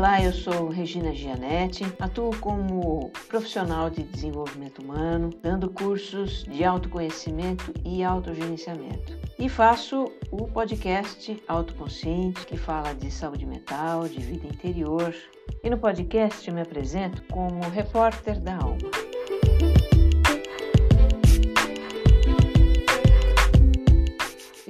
Olá, eu sou Regina Gianetti, atuo como profissional de desenvolvimento humano, dando cursos de autoconhecimento e autogerenciamento. E faço o podcast Autoconsciente, que fala de saúde mental, de vida interior. E no podcast me apresento como repórter da alma.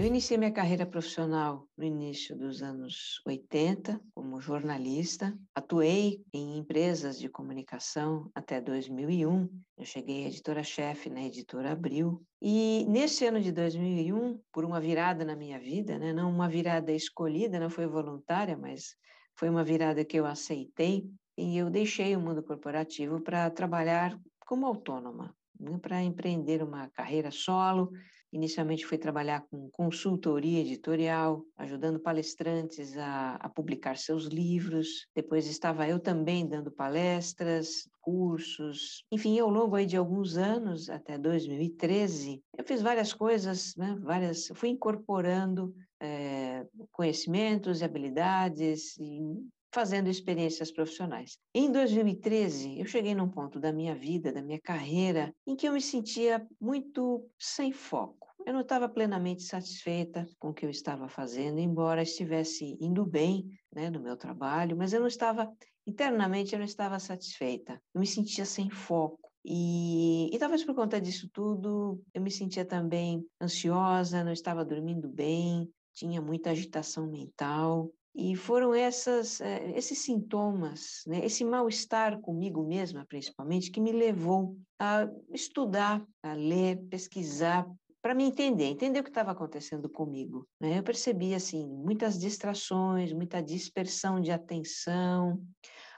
Eu iniciei minha carreira profissional no início dos anos 80 como jornalista. Atuei em empresas de comunicação até 2001. Eu cheguei editora-chefe na editora Abril. E nesse ano de 2001, por uma virada na minha vida, né, não uma virada escolhida, não foi voluntária, mas foi uma virada que eu aceitei, e eu deixei o mundo corporativo para trabalhar como autônoma, né, para empreender uma carreira solo Inicialmente fui trabalhar com consultoria editorial, ajudando palestrantes a, a, publicar seus livros. Depois estava eu também dando palestras, cursos. Enfim, ao longo aí de alguns anos, até 2013, eu fiz várias coisas, né? várias, fui incorporando é, conhecimentos e habilidades e fazendo experiências profissionais. Em 2013, eu cheguei num ponto da minha vida, da minha carreira, em que eu me sentia muito sem foco. Eu não estava plenamente satisfeita com o que eu estava fazendo, embora estivesse indo bem né, no meu trabalho, mas eu não estava, internamente, eu não estava satisfeita. Eu me sentia sem foco. E, e, talvez por conta disso tudo, eu me sentia também ansiosa, não estava dormindo bem, tinha muita agitação mental. E foram essas, eh, esses sintomas, né, esse mal-estar comigo mesma, principalmente, que me levou a estudar, a ler, pesquisar, para me entender, entender o que estava acontecendo comigo. Né? Eu percebi assim muitas distrações, muita dispersão de atenção,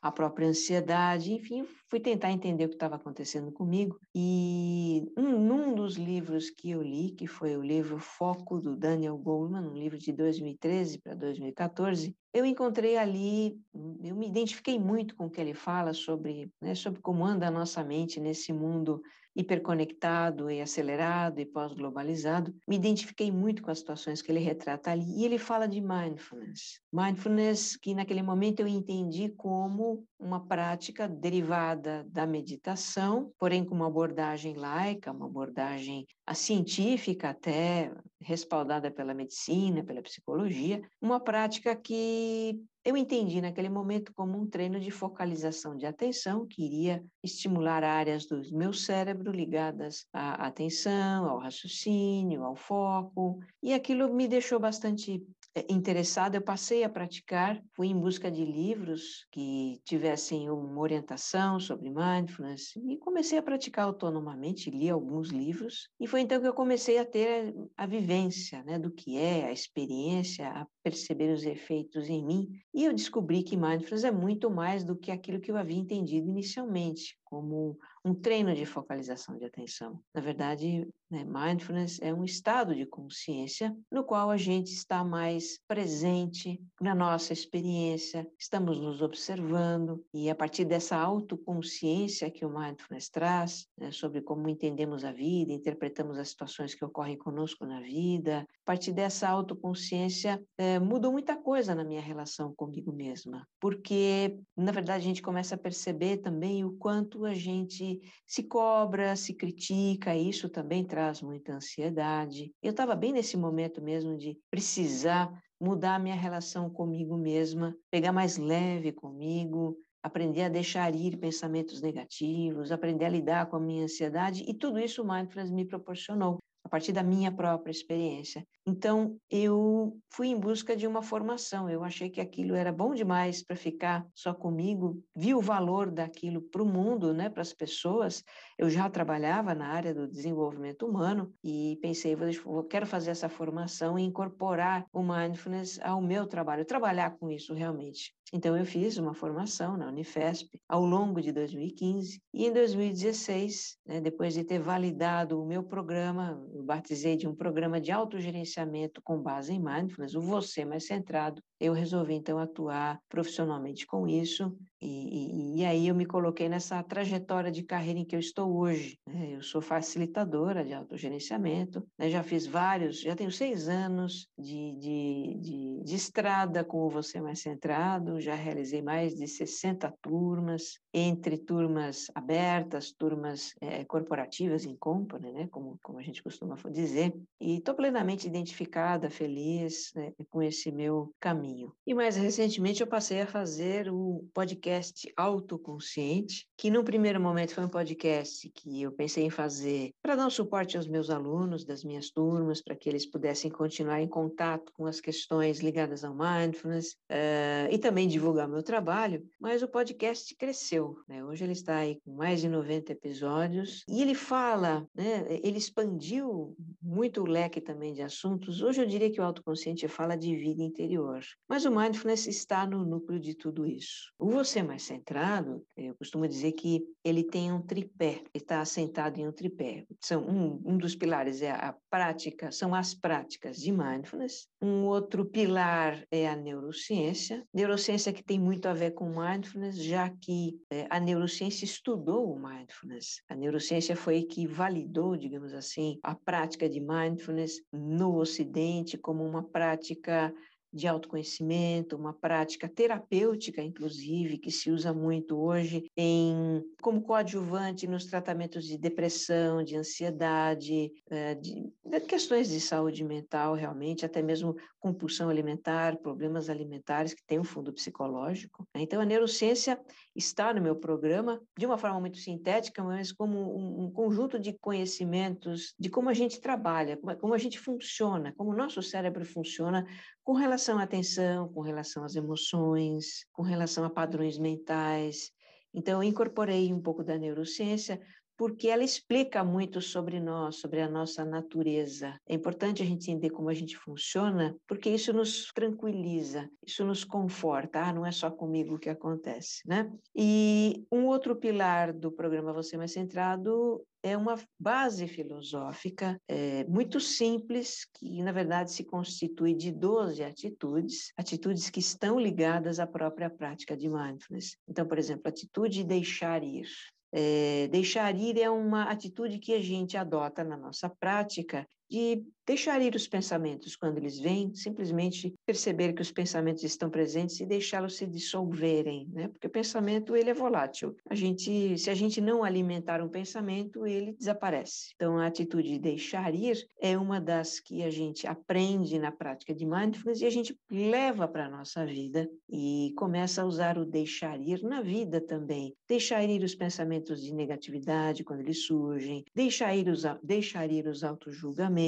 a própria ansiedade, enfim, fui tentar entender o que estava acontecendo comigo. E um, num dos livros que eu li, que foi o livro Foco do Daniel Goleman, um livro de 2013 para 2014, eu encontrei ali, eu me identifiquei muito com o que ele fala sobre, né, sobre como anda a nossa mente nesse mundo hiperconectado e acelerado e pós-globalizado, me identifiquei muito com as situações que ele retrata ali. E ele fala de mindfulness. Mindfulness que naquele momento eu entendi como uma prática derivada da meditação, porém com uma abordagem laica, uma abordagem científica até, respaldada pela medicina, pela psicologia, uma prática que eu entendi naquele momento como um treino de focalização de atenção que iria estimular áreas do meu cérebro ligadas à atenção, ao raciocínio, ao foco, e aquilo me deixou bastante interessada, eu passei a praticar, fui em busca de livros que tivessem uma orientação sobre mindfulness e comecei a praticar autonomamente, li alguns livros e foi então que eu comecei a ter a vivência né, do que é, a experiência, a perceber os efeitos em mim. E eu descobri que mindfulness é muito mais do que aquilo que eu havia entendido inicialmente, como um treino de focalização de atenção. Na verdade, né, mindfulness é um estado de consciência no qual a gente está mais presente na nossa experiência, estamos nos observando e a partir dessa autoconsciência que o mindfulness traz, né, sobre como entendemos a vida, interpretamos as situações que ocorrem conosco na vida, a partir dessa autoconsciência é, mudou muita coisa na minha relação comigo mesma, porque na verdade a gente começa a perceber também o quanto a gente se cobra, se critica, isso também traz muita ansiedade. Eu estava bem nesse momento mesmo de precisar mudar minha relação comigo mesma, pegar mais leve comigo, aprender a deixar ir pensamentos negativos, aprender a lidar com a minha ansiedade, e tudo isso o Mindfulness me proporcionou a partir da minha própria experiência. Então, eu fui em busca de uma formação. Eu achei que aquilo era bom demais para ficar só comigo, vi o valor daquilo para o mundo, né, para as pessoas. Eu já trabalhava na área do desenvolvimento humano e pensei, vou, quero fazer essa formação e incorporar o mindfulness ao meu trabalho, trabalhar com isso realmente. Então, eu fiz uma formação na Unifesp ao longo de 2015 e em 2016, né, depois de ter validado o meu programa, eu batizei de um programa de autogerenciamento com base em mindfulness, o você mais centrado, eu resolvi então atuar profissionalmente com isso E, e, e, aí eu me coloquei nessa trajetória de carreira em que eu estou hoje. Né? Eu sou facilitadora de autogerenciamento, né? já fiz vários, já tenho seis anos de, de, de, de estrada com o Você Mais Centrado, já realizei mais de 60 turmas, entre turmas abertas, turmas é, corporativas em company, né? como, como a gente costuma dizer, e estou plenamente identificada, feliz né? com esse meu caminho. E mais recentemente eu passei a fazer o podcast podcast autoconsciente, que no primeiro momento foi um podcast que eu pensei em fazer para dar um suporte aos meus alunos das minhas turmas, para que eles pudessem continuar em contato com as questões ligadas ao mindfulness uh, e também divulgar meu trabalho, mas o podcast cresceu. Né? Hoje ele está aí com mais de 90 episódios e ele fala, né, ele expandiu muito o leque também de assuntos. Hoje eu diria que o autoconsciente fala de vida interior, mas o mindfulness está no núcleo de tudo isso. O você mais centrado, eu costumo dizer que ele tem um tripé, está assentado em um tripé. São um, um dos pilares é a prática, são as práticas de mindfulness. Um outro pilar é a neurociência, neurociência que tem muito a ver com mindfulness, já que é, a neurociência estudou o mindfulness. A neurociência foi que validou, digamos assim, a prática de mindfulness no Ocidente como uma prática de autoconhecimento, uma prática terapêutica, inclusive, que se usa muito hoje em, como coadjuvante nos tratamentos de depressão, de ansiedade, eh, de, de questões de saúde mental, realmente, até mesmo compulsão alimentar, problemas alimentares que tem um fundo psicológico. Né? Então, a neurociência está no meu programa de uma forma muito sintética, mas como um, conjunto de conhecimentos de como a gente trabalha, como, como a gente funciona, como o nosso cérebro funciona com relação à atenção, com relação às emoções, com relação a padrões mentais. Então, eu incorporei um pouco da neurociência porque ela explica muito sobre nós, sobre a nossa natureza. É importante a gente entender como a gente funciona, porque isso nos tranquiliza, isso nos conforta. Ah, não é só comigo que acontece, né? E um outro pilar do programa Você Mais Centrado é uma base filosófica é, muito simples, que na verdade se constitui de 12 atitudes, atitudes que estão ligadas à própria prática de mindfulness. Então, por exemplo, a atitude de deixar ir. É, deixar ir é uma atitude que a gente adota na nossa prática de deixar ir os pensamentos quando eles vêm, simplesmente perceber que os pensamentos estão presentes e deixá-los se dissolverem, né? Porque o pensamento ele é volátil. A gente, se a gente não alimentar um pensamento, ele desaparece. Então a atitude de deixar ir é uma das que a gente aprende na prática de mindfulness e a gente leva para a nossa vida e começa a usar o deixar ir na vida também. Deixar ir os pensamentos de negatividade quando eles surgem, deixar ir os deixar ir os autojulgamentos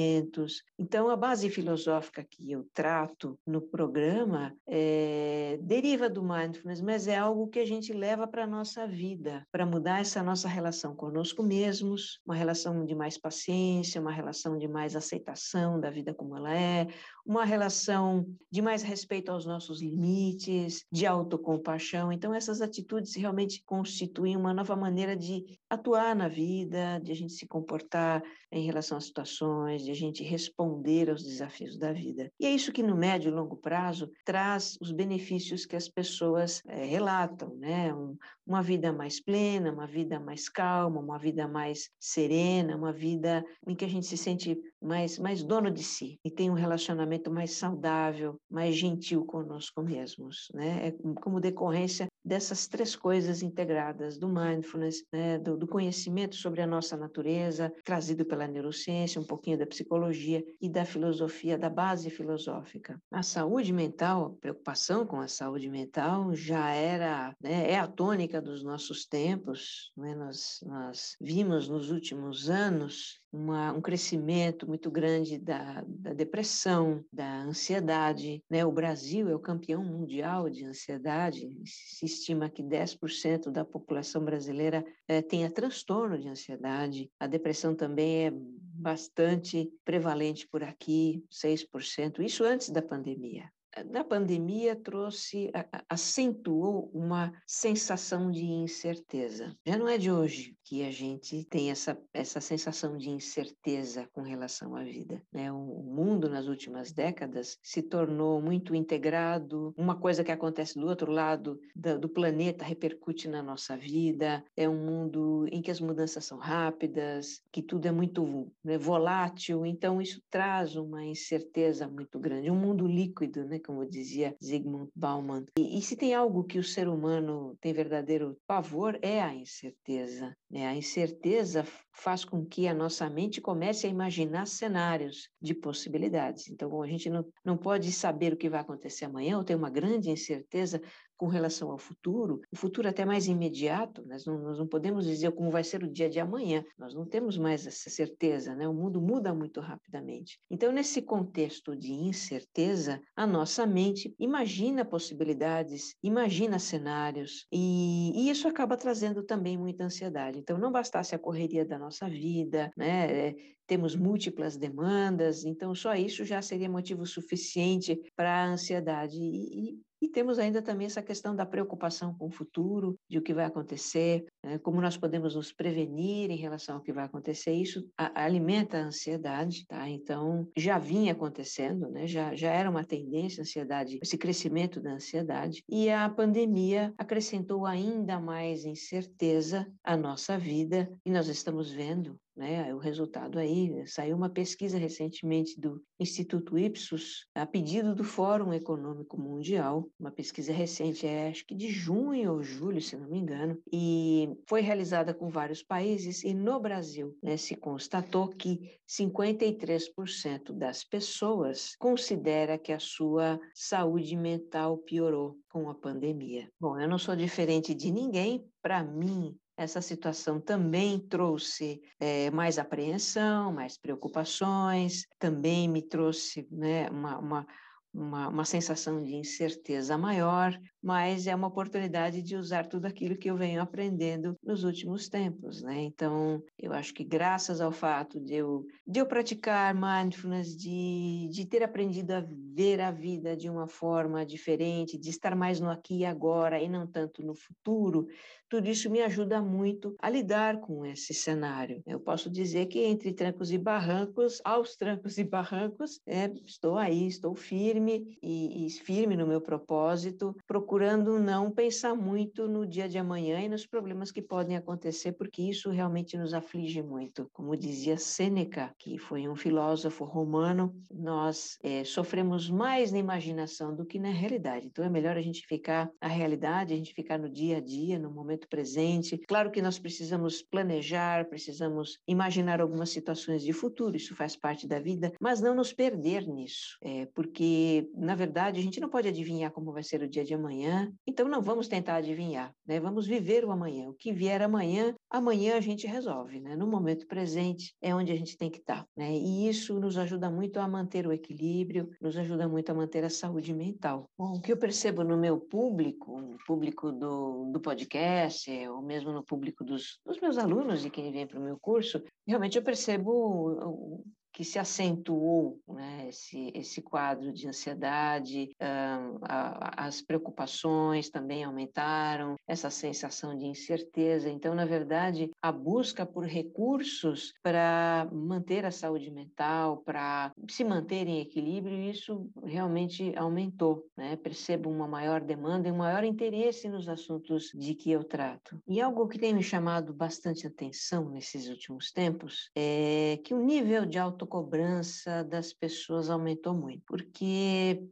então, a base filosófica que eu trato no programa é, deriva do mindfulness, mas é algo que a gente leva para a nossa vida, para mudar essa nossa relação conosco mesmos, uma relação de mais paciência, uma relação de mais aceitação da vida como ela é, uma relação de mais respeito aos nossos limites, de autocompaixão. Então, essas atitudes realmente constituem uma nova maneira de atuar na vida, de a gente se comportar em relação às situações, de a gente responder aos desafios da vida. E é isso que, no médio e longo prazo, traz os benefícios que as pessoas é, relatam, né? Um, uma vida mais plena, uma vida mais calma, uma vida mais serena, uma vida em que a gente se sente mais, mais dono de si e tem um relacionamento mais saudável, mais gentil conosco mesmos, né? É como decorrência dessas três coisas integradas do mindfulness, né? do, do conhecimento sobre a nossa natureza, trazido pela neurociência, um pouquinho da psicologia e da filosofia, da base filosófica. A saúde mental, a preocupação com a saúde mental já era, né, é a tônica dos nossos tempos, né? nós, nós vimos nos últimos anos uma, um crescimento muito grande da, da, depressão, da ansiedade. Né? O Brasil é o campeão mundial de ansiedade. Se estima que 10% da população brasileira é, tenha transtorno de ansiedade. A depressão também é bastante prevalente por aqui, 6%. Isso antes da pandemia. Da pandemia trouxe, acentuou uma sensação de incerteza. Já não é de hoje que a gente tem essa, essa sensação de incerteza com relação à vida. Né? O mundo, nas últimas décadas, se tornou muito integrado, uma coisa que acontece do outro lado do planeta repercute na nossa vida, é um mundo em que as mudanças são rápidas, que tudo é muito né, volátil, então isso traz uma incerteza muito grande, um mundo líquido, né? Como dizia Zygmunt Bauman. E, e, se tem algo que o ser humano tem verdadeiro pavor, é a incerteza. Né? A incerteza faz com que a nossa mente comece a imaginar cenários de possibilidades. Então, a gente não, não pode saber o que vai acontecer amanhã, ou ter uma grande incerteza, com relação ao futuro, o futuro até mais imediato, nós não, nós não podemos dizer como vai ser o dia de amanhã, nós não temos mais essa certeza, né? o mundo muda muito rapidamente. Então, nesse contexto de incerteza, a nossa mente imagina possibilidades, imagina cenários, e, e isso acaba trazendo também muita ansiedade. Então, não bastasse a correria da nossa vida, né? É, temos múltiplas demandas, então só isso já seria motivo suficiente para a ansiedade. E, e, e temos ainda também essa questão da preocupação com o futuro, de o que vai acontecer, né? como nós podemos nos prevenir em relação ao que vai acontecer. Isso alimenta a ansiedade, tá? Então, já vinha acontecendo, né? já, já era uma tendência a ansiedade, esse crescimento da ansiedade, e a pandemia acrescentou ainda mais incerteza à nossa vida, e nós estamos vendo né? O resultado aí saiu uma pesquisa recentemente do Instituto Ipsos, a pedido do Fórum Econômico Mundial, uma pesquisa recente, é, acho que de junho ou julho, se não me engano, e foi realizada com vários países e no Brasil né, se constatou que 53% das pessoas considera que a sua saúde mental piorou com a pandemia. Bom, eu não sou diferente de ninguém, para mim essa situação também trouxe é, mais apreensão, mais preocupações, também me trouxe né, uma, uma, uma, uma sensação de incerteza maior, mas é uma oportunidade de usar tudo aquilo que eu venho aprendendo nos últimos tempos, né? Então, eu acho que graças ao fato de eu, de eu praticar mindfulness, de, de ter aprendido a ver a vida de uma forma diferente, de estar mais no aqui e agora e não tanto no futuro, tudo isso me ajuda muito a lidar com esse cenário. Eu posso dizer que entre trancos e barrancos, aos trancos e barrancos, é, estou aí, estou firme e, e firme no meu propósito, procurando procurando não pensar muito no dia de amanhã e nos problemas que podem acontecer, porque isso realmente nos aflige muito. Como dizia Sêneca, que foi um filósofo romano, nós é, sofremos mais na imaginação do que na realidade. Então é melhor a gente ficar na realidade, a gente ficar no dia a dia, no momento presente. Claro que nós precisamos planejar, precisamos imaginar algumas situações de futuro, isso faz parte da vida, mas não nos perder nisso, é, porque na verdade a gente não pode adivinhar como vai ser o dia de amanhã amanhã, então não vamos tentar adivinhar, né? Vamos viver o amanhã. O que vier amanhã, amanhã a gente resolve, né? No momento presente é onde a gente tem que estar, né? E isso nos ajuda muito a manter o equilíbrio, nos ajuda muito a manter a saúde mental. Bom, o que eu percebo no meu público, no público do, do podcast, ou mesmo no público dos, dos meus alunos e quem vem para o meu curso, realmente eu percebo que se acentuou né, esse, esse quadro de ansiedade, uh, a, as preocupações também aumentaram, essa sensação de incerteza. Então, na verdade, a busca por recursos para manter a saúde mental, para se manter em equilíbrio, isso realmente aumentou. Né? Percebo uma maior demanda e um maior interesse nos assuntos de que eu trato. E algo que tem me chamado bastante atenção nesses últimos tempos é que o nível de auto autocobrança das pessoas aumentou muito, porque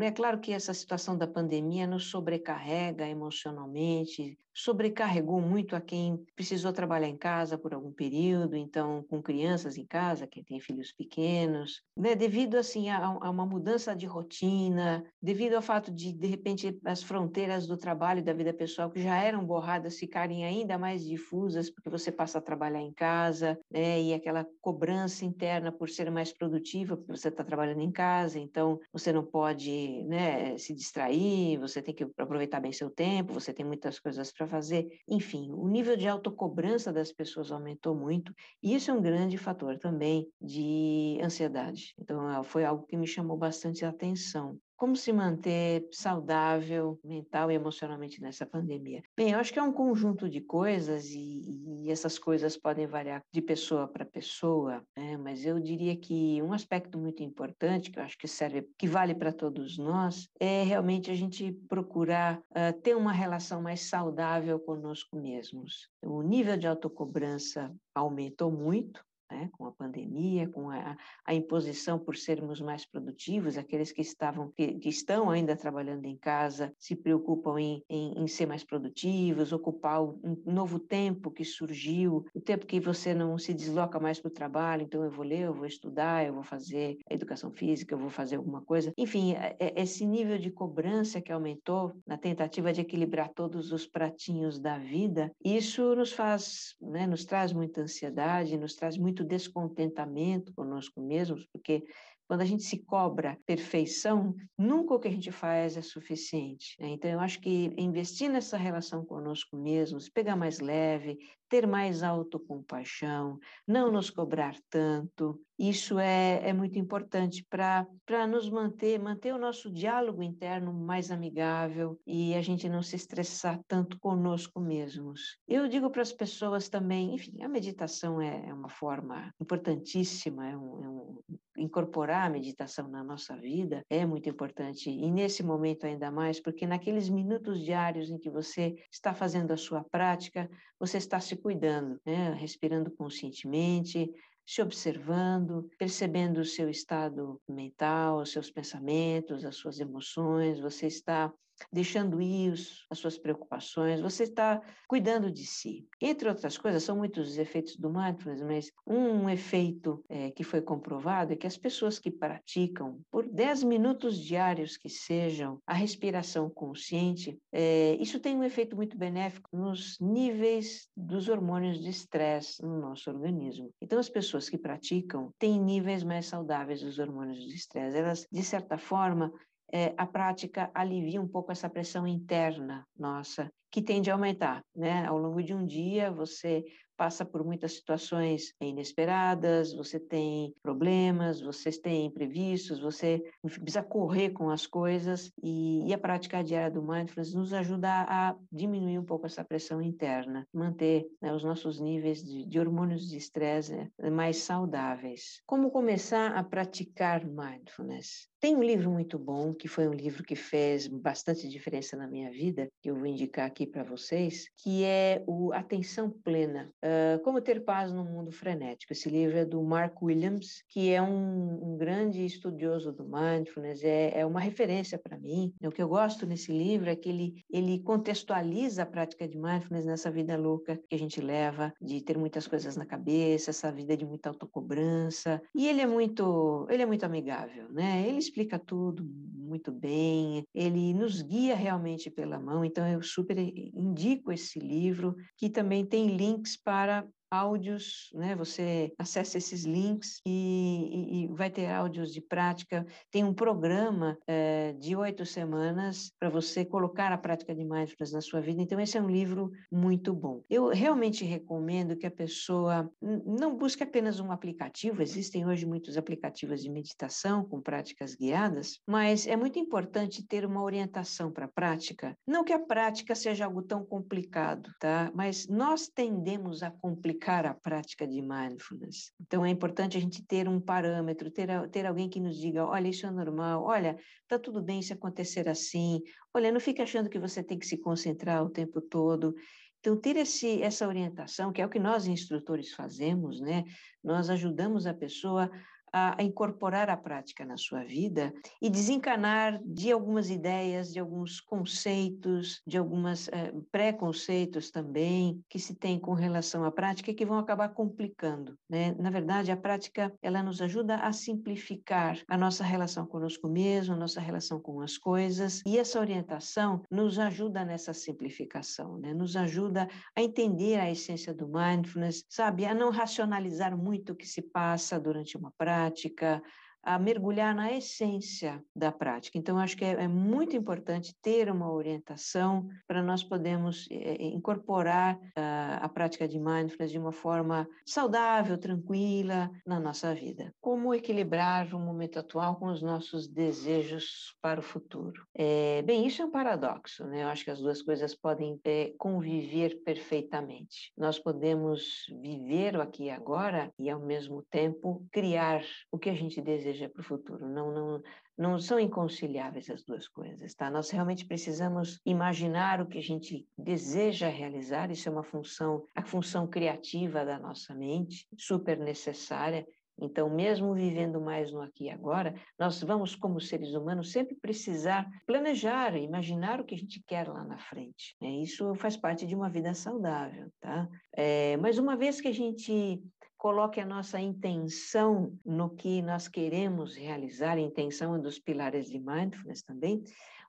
é claro que essa situação da pandemia nos sobrecarrega emocionalmente, sobrecarregou muito a quem precisou trabalhar em casa por algum período, então com crianças em casa, quem tem filhos pequenos, né? devido assim a, a, uma mudança de rotina, devido ao fato de de repente as fronteiras do trabalho e da vida pessoal que já eram borradas ficarem ainda mais difusas porque você passa a trabalhar em casa, né? e aquela cobrança interna por ser mais produtiva porque você está trabalhando em casa, então você não pode né, se distrair, você tem que aproveitar bem seu tempo, você tem muitas coisas para para fazer. Enfim, o nível de autocobrança das pessoas aumentou muito, e isso é um grande fator também de ansiedade. Então, foi algo que me chamou bastante atenção. Como se manter saudável mental e emocionalmente nessa pandemia? Bem, eu acho que é um conjunto de coisas e, e essas coisas podem variar de pessoa para pessoa, né? mas eu diria que um aspecto muito importante, que eu acho que serve, que vale para todos nós, é realmente a gente procurar uh, ter uma relação mais saudável conosco mesmos. O nível de autocobrança aumentou muito, né, com a pandemia, com a, a, imposição por sermos mais produtivos, aqueles que estavam que, que estão ainda trabalhando em casa se preocupam em, em, em ser mais produtivos, ocupar um novo tempo que surgiu, o tempo que você não se desloca mais para o trabalho, então eu vou ler, eu vou estudar, eu vou fazer educação física, eu vou fazer alguma coisa. Enfim, é, é, esse nível de cobrança que aumentou na tentativa de equilibrar todos os pratinhos da vida, isso nos faz, né, nos traz muita ansiedade, nos traz muito descontentamento conosco mesmos, porque quando a gente se cobra perfeição, nunca o que a gente faz é suficiente. Né? Então, eu acho que investir nessa relação conosco mesmos, pegar mais leve, ter mais autocompaixão, não nos cobrar tanto, isso é, é muito importante para nos manter, manter o nosso diálogo interno mais amigável e a gente não se estressar tanto conosco mesmos. Eu digo para as pessoas também, enfim, a meditação é, é uma forma importantíssima, é um, é um, incorporar a meditação na nossa vida é muito importante e nesse momento ainda mais, porque naqueles minutos diários em que você está fazendo a sua prática, você está se cuidando, né? respirando conscientemente, se observando, percebendo o seu estado mental, os seus pensamentos, as suas emoções, você está deixando ir as suas preocupações, você está cuidando de si. Entre outras coisas, são muitos os efeitos do mindfulness, mas um efeito é, que foi comprovado é que as pessoas que praticam, por 10 minutos diários que sejam, a respiração consciente, é, isso tem um efeito muito benéfico nos níveis dos hormônios de estresse no nosso organismo. Então, as pessoas que praticam têm níveis mais saudáveis dos hormônios de estresse. Elas, de certa forma, é, a prática alivia um pouco essa pressão interna nossa, que tende a aumentar. Né? Ao longo de um dia, você passa por muitas situações inesperadas, você tem problemas, você tem imprevistos, você precisa correr com as coisas e, e, a prática diária do mindfulness nos ajuda a diminuir um pouco essa pressão interna, manter né, os nossos níveis de, de hormônios de estresse né, mais saudáveis. Como começar a praticar mindfulness? Tem um livro muito bom, que foi um livro que fez bastante diferença na minha vida, que eu vou indicar aqui para vocês, que é o Atenção Plena, uh, Como Ter Paz no Mundo Frenético. Esse livro é do Mark Williams, que é um, um grande estudioso do mindfulness, é, é uma referência para mim. O que eu gosto nesse livro é que ele, ele contextualiza a prática de mindfulness nessa vida louca que a gente leva, de ter muitas coisas na cabeça, essa vida de muita autocobrança, e ele é muito, ele é muito amigável, né? Ele explica tudo muito bem, ele nos guia realmente pela mão, então eu super indico esse livro, que também tem links para áudios, né? Você acessa esses links e, e, e vai ter áudios de prática. Tem um programa é, de oito semanas para você colocar a prática de mindfulness na sua vida. Então, esse é um livro muito bom. Eu realmente recomendo que a pessoa não busque apenas um aplicativo, existem hoje muitos aplicativos de meditação com práticas guiadas, mas é muito importante ter uma orientação para a prática. Não que a prática seja algo tão complicado, tá? Mas nós tendemos a complicar aplicar a prática de mindfulness. Então, é importante a gente ter um parâmetro, ter, ter alguém que nos diga: olha, isso é normal, olha, está tudo bem se acontecer assim, olha, não fique achando que você tem que se concentrar o tempo todo. Então, ter esse, essa orientação, que é o que nós instrutores fazemos, né? Nós ajudamos a pessoa a, incorporar a prática na sua vida e desencanar de algumas ideias, de alguns conceitos, de alguns é, preconceitos também que se tem com relação à prática e que vão acabar complicando. Né? Na verdade, a prática ela nos ajuda a simplificar a nossa relação conosco mesmo, a nossa relação com as coisas e essa orientação nos ajuda nessa simplificação, né? nos ajuda a entender a essência do mindfulness, sabe, a não racionalizar muito o que se passa durante uma prática, prática, a mergulhar na essência da prática. Então, acho que é, é muito importante ter uma orientação para nós podermos é, incorporar uh, a prática de mindfulness de uma forma saudável, tranquila na nossa vida. Como equilibrar o momento atual com os nossos desejos para o futuro? É, bem, isso é um paradoxo, né? Eu acho que as duas coisas podem é, conviver perfeitamente. Nós podemos viver o aqui e agora e, ao mesmo tempo, criar o que a gente deseja para o futuro. Não, não, não são inconciliáveis as duas coisas, tá? Nós realmente precisamos imaginar o que a gente deseja realizar, isso é uma função, a função criativa da nossa mente, super necessária, então, mesmo vivendo mais no aqui e agora, nós vamos, como seres humanos, sempre precisar planejar, imaginar o que a gente quer lá na frente. Né? Isso faz parte de uma vida saudável, tá? É, mas uma vez que a gente coloque a nossa intenção no que nós queremos realizar, a intenção é um dos pilares de mindfulness também,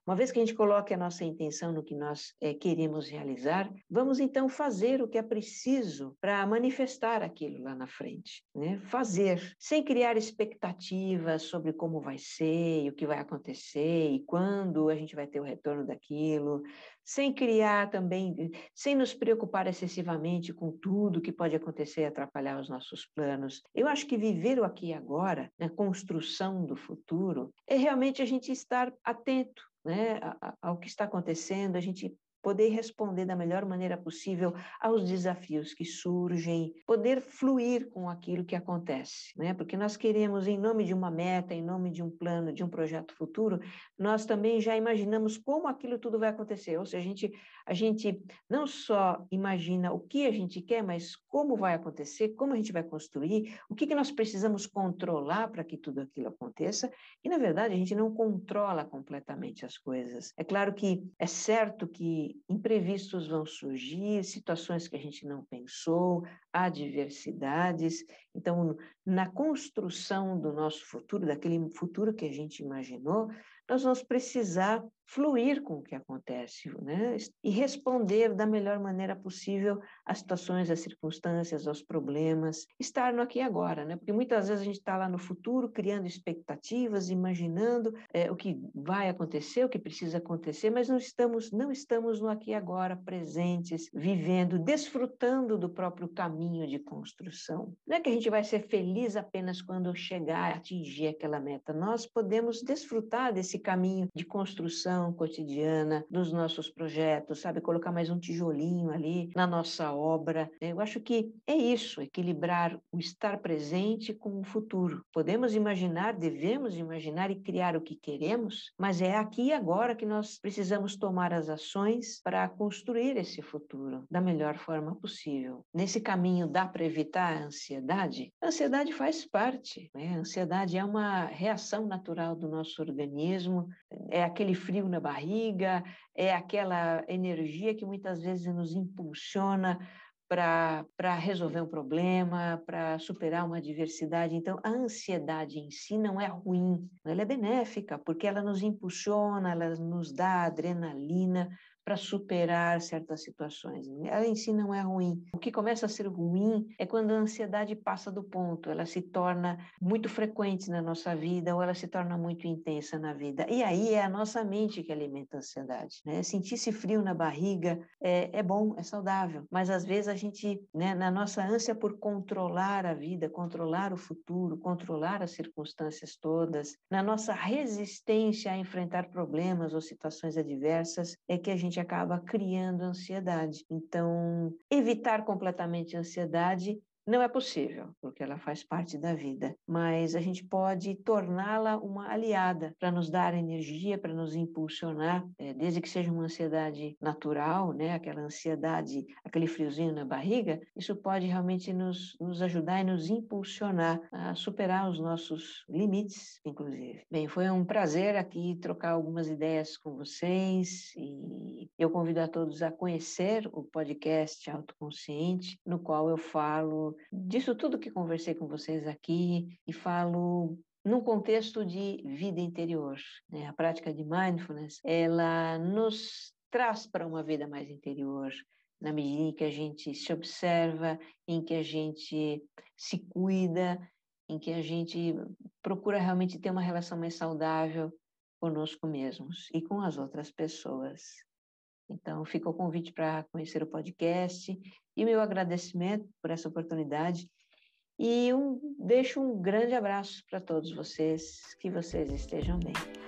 uma vez que a gente coloque a nossa intenção no que nós é, queremos realizar, vamos então fazer o que é preciso para manifestar aquilo lá na frente. Né? Fazer, sem criar expectativas sobre como vai ser, e o que vai acontecer e quando a gente vai ter o retorno daquilo, sem criar também, sem nos preocupar excessivamente com tudo que pode acontecer e atrapalhar os nossos planos. Eu acho que viver o aqui e agora, na construção do futuro, é realmente a gente estar atento né, ao que está acontecendo, a gente poder responder da melhor maneira possível aos desafios que surgem, poder fluir com aquilo que acontece, né? Porque nós queremos, em nome de uma meta, em nome de um plano, de um projeto futuro, nós também já imaginamos como aquilo tudo vai acontecer. Ou seja, a gente, a gente não só imagina o que a gente quer, mas como vai acontecer, como a gente vai construir, o que, que nós precisamos controlar para que tudo aquilo aconteça. E, na verdade, a gente não controla completamente as coisas. É claro que é certo que imprevistos vão surgir, situações que a gente não pensou, adversidades. Então, na construção do nosso futuro, daquele futuro que a gente imaginou, nós vamos precisar fluir com o que acontece, né? E responder da melhor maneira possível às situações, às circunstâncias, aos problemas, estar no aqui e agora, né? Porque muitas vezes a gente está lá no futuro criando expectativas, imaginando é, o que vai acontecer, o que precisa acontecer, mas não estamos, não estamos no aqui e agora, presentes, vivendo, desfrutando do próprio caminho de construção. Não é que a gente vai ser feliz apenas quando chegar atingir aquela meta. Nós podemos desfrutar desse caminho de construção cotidiana dos nossos projetos, sabe? Colocar mais um tijolinho ali na nossa obra. Eu acho que é isso, equilibrar o estar presente com o futuro. Podemos imaginar, devemos imaginar e criar o que queremos, mas é aqui e agora que nós precisamos tomar as ações para construir esse futuro da melhor forma possível. Nesse caminho dá para evitar a ansiedade? A ansiedade faz parte, né? A ansiedade é uma reação natural do nosso organismo, é aquele frio frio na barriga, é aquela energia que muitas vezes nos impulsiona para resolver um problema, para superar uma adversidade. Então, a ansiedade em si não é ruim, ela é benéfica, porque ela nos impulsiona, ela nos dá adrenalina para superar certas situações. Ela em si não é ruim. O que começa a ser ruim é quando a ansiedade passa do ponto, ela se torna muito frequente na nossa vida ou ela se torna muito intensa na vida. E aí é a nossa mente que alimenta a ansiedade. Né? Sentir-se frio na barriga é, é bom, é saudável, mas às vezes a gente, né, na nossa ânsia por controlar a vida, controlar o futuro, controlar as circunstâncias todas, na nossa resistência a enfrentar problemas ou situações adversas, é que a gente gente acaba criando ansiedade. Então, evitar completamente a ansiedade não é possível, porque ela faz parte da vida, mas a gente pode torná-la uma aliada para nos dar energia, para nos impulsionar, é, desde que seja uma ansiedade natural, né, aquela ansiedade, aquele friozinho na barriga, isso pode realmente nos, nos ajudar e nos impulsionar a superar os nossos limites, inclusive. Bem, foi um prazer aqui trocar algumas ideias com vocês e eu convido a todos a conhecer o podcast Autoconsciente, no qual eu falo disso tudo que conversei com vocês aqui e falo num contexto de vida interior. Né? A prática de mindfulness, ela nos traz para uma vida mais interior, na medida em que a gente se observa, em que a gente se cuida em que a gente procura realmente ter uma relação mais saudável conosco mesmos e com as outras pessoas. Então, fica o convite para conhecer o podcast e meu agradecimento por essa oportunidade. E um, deixo um grande abraço para todos vocês, que vocês estejam bem.